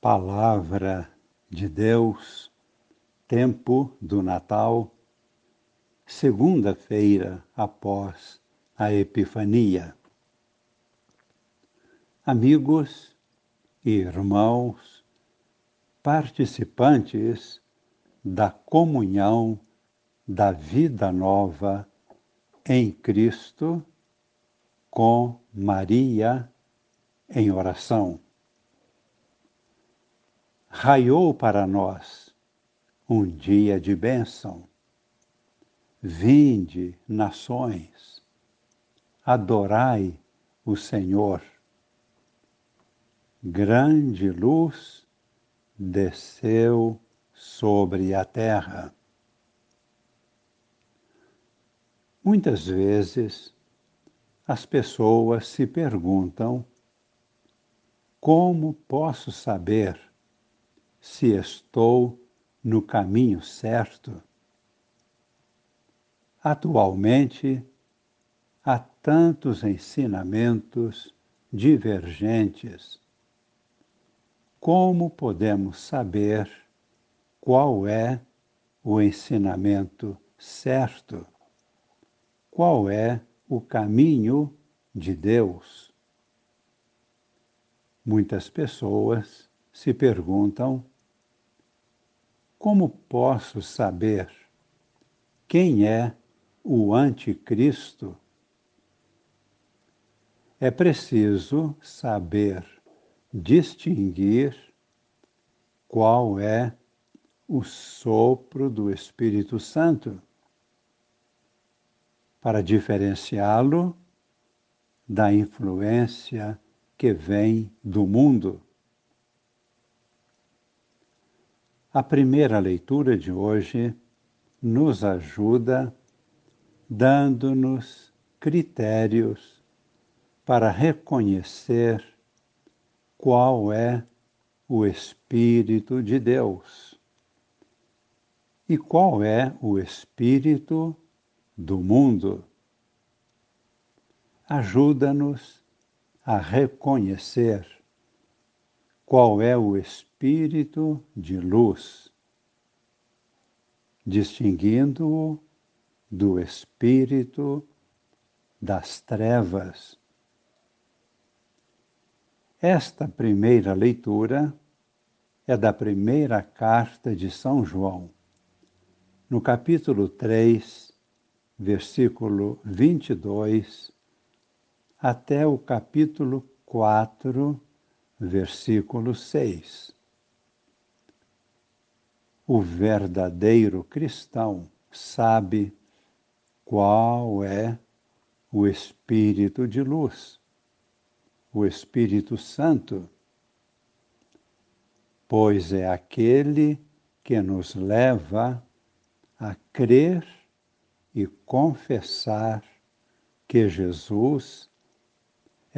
Palavra de Deus, tempo do Natal, segunda-feira após a Epifania. Amigos e irmãos, participantes da comunhão da vida nova em Cristo com Maria em oração raiou para nós um dia de bênção. Vinde, nações, adorai o Senhor. Grande luz desceu sobre a terra. Muitas vezes as pessoas se perguntam: como posso saber se estou no caminho certo. Atualmente, há tantos ensinamentos divergentes. Como podemos saber qual é o ensinamento certo? Qual é o caminho de Deus? Muitas pessoas se perguntam: como posso saber quem é o Anticristo? É preciso saber distinguir qual é o sopro do Espírito Santo, para diferenciá-lo da influência que vem do mundo. A primeira leitura de hoje nos ajuda dando-nos critérios para reconhecer qual é o Espírito de Deus e qual é o Espírito do mundo. Ajuda-nos a reconhecer qual é o espírito de luz, distinguindo-o do espírito das trevas. Esta primeira leitura é da primeira carta de São João, no capítulo 3, versículo 22, até o capítulo 4, versículo 6. O verdadeiro cristão sabe qual é o Espírito de luz, o Espírito Santo, pois é aquele que nos leva a crer e confessar que Jesus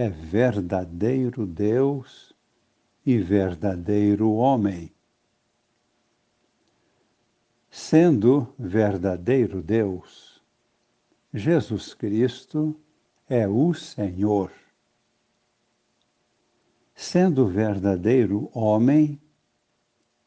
é verdadeiro Deus e verdadeiro homem. Sendo verdadeiro Deus, Jesus Cristo é o Senhor. Sendo verdadeiro homem,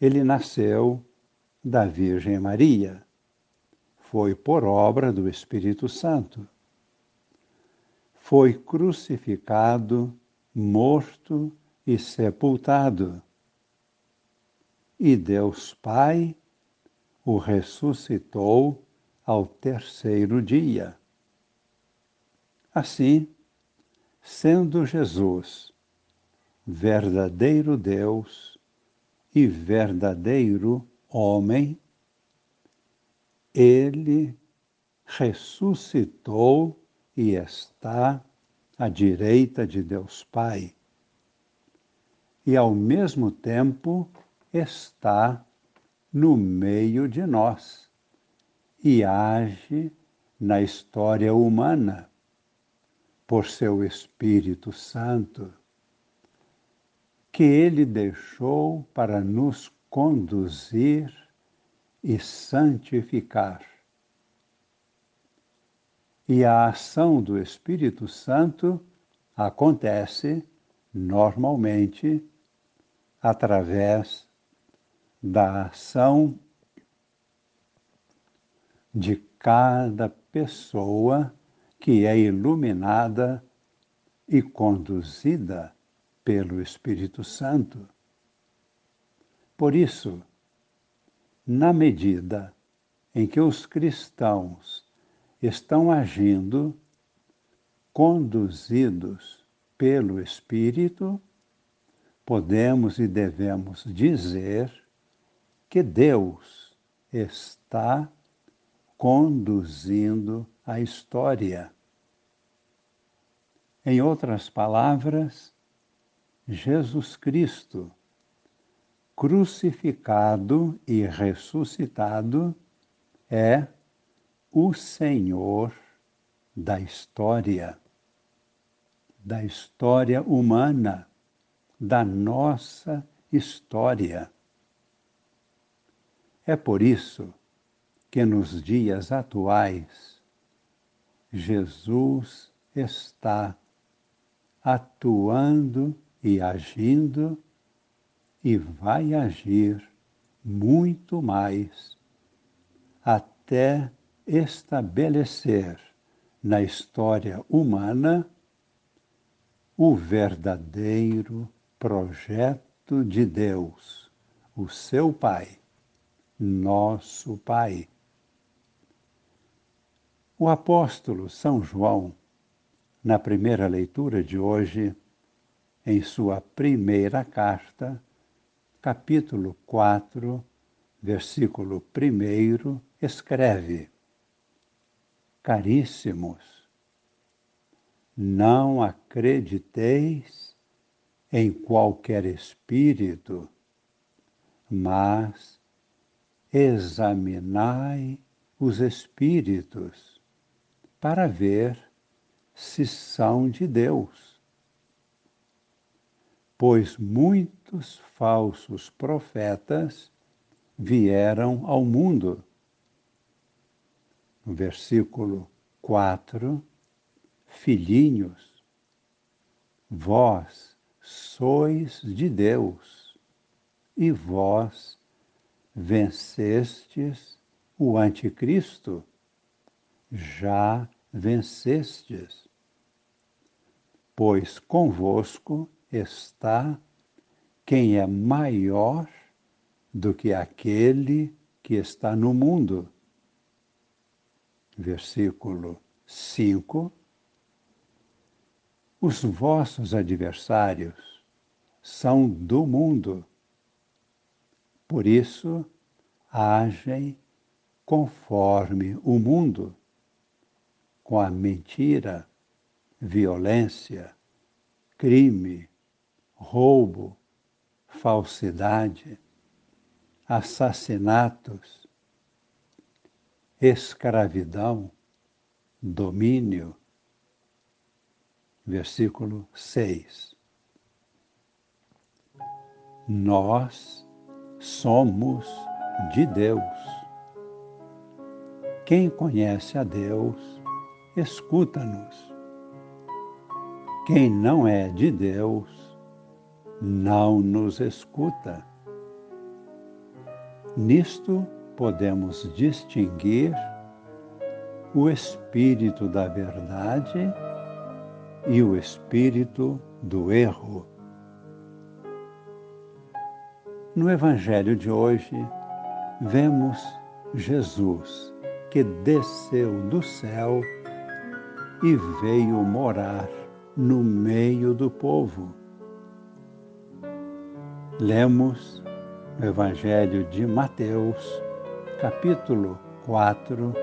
ele nasceu da Virgem Maria. Foi por obra do Espírito Santo. Foi crucificado, morto e sepultado. E Deus Pai o ressuscitou ao terceiro dia. Assim, sendo Jesus verdadeiro Deus e verdadeiro homem, ele ressuscitou e está à direita de Deus Pai e, ao mesmo tempo, está no meio de nós e age na história humana por seu Espírito Santo, que ele deixou para nos conduzir e santificar. E a ação do Espírito Santo acontece normalmente através da ação de cada pessoa que é iluminada e conduzida pelo Espírito Santo. Por isso, na medida em que os cristãos estão agindo conduzidos pelo Espírito, podemos e devemos dizer que Deus está conduzindo a história. Em outras palavras, Jesus Cristo, crucificado e ressuscitado, é o Senhor da história, da história humana, da nossa história. É por isso que nos dias atuais Jesus está atuando e agindo e vai agir muito mais até estabelecer na história humana o verdadeiro projeto de Deus, o seu Pai, nosso Pai. O apóstolo São João, na primeira leitura de hoje, em sua primeira carta, capítulo 4, versículo 1, escreve: Caríssimos, não acrediteis em qualquer espírito, mas examinai os espíritos para ver se são de Deus. Pois muitos falsos profetas vieram ao mundo. No versículo 4, filhinhos, vós sois de Deus e vós vencestes o Anticristo já vencestes, pois convosco está quem é maior do que aquele que está no mundo. Versículo 5. Os vossos adversários são do mundo. Por isso, agem conforme o mundo com a mentira, violência, crime, roubo, falsidade, assassinatos, escravidão, domínio. Versículo 6. Nós somos de Deus. Quem conhece a Deus escuta-nos. Quem não é de Deus, não nos escuta. Nisto podemos distinguir o espírito da verdade e o espírito do erro. No Evangelho de hoje, vemos Jesus que desceu do céu e veio morar no meio do povo. Lemos no Evangelho de Mateus, capítulo 4,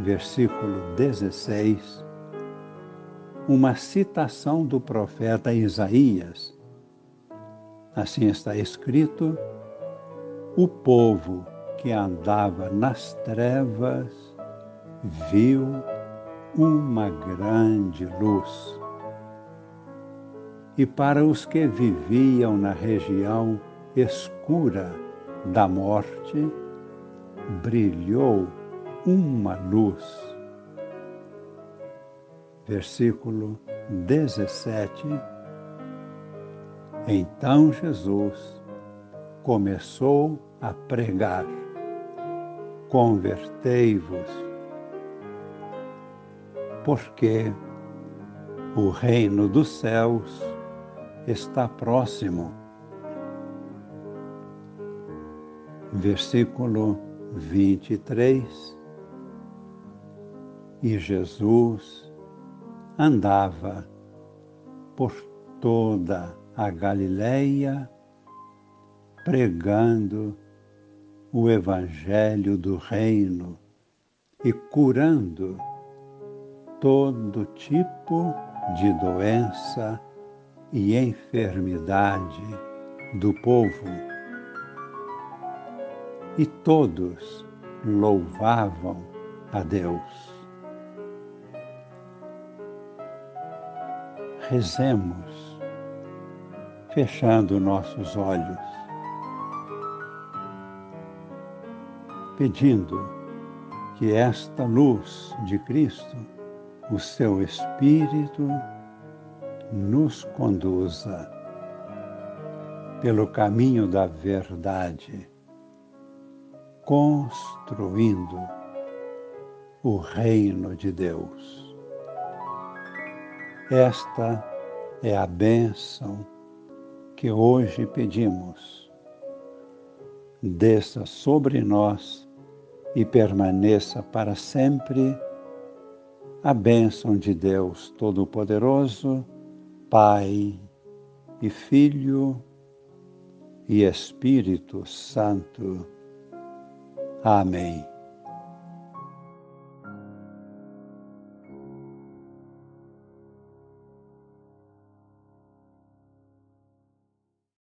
versículo 16, uma citação do profeta Isaías. Assim está escrito: O povo que andava nas trevas viu uma grande luz. E para os que viviam na região escura da morte, brilhou uma luz. Versículo 17. Então Jesus, começou a pregar: Convertei-vos, porque o reino dos céus está próximo. Versículo 23. E Jesus andava por toda a Galileia pregando o Evangelho do Reino e curando todo tipo de doença e enfermidade do povo. E todos louvavam a Deus. Rezemos, fechando nossos olhos, pedindo que esta luz de Cristo, o seu Espírito, nos conduza pelo caminho da verdade, construindo o reino de Deus. Esta é a bênção que hoje pedimos. Desça sobre nós e permaneça para sempre a bênção de Deus Todo-Poderoso Pai e Filho e Espírito Santo. Amém.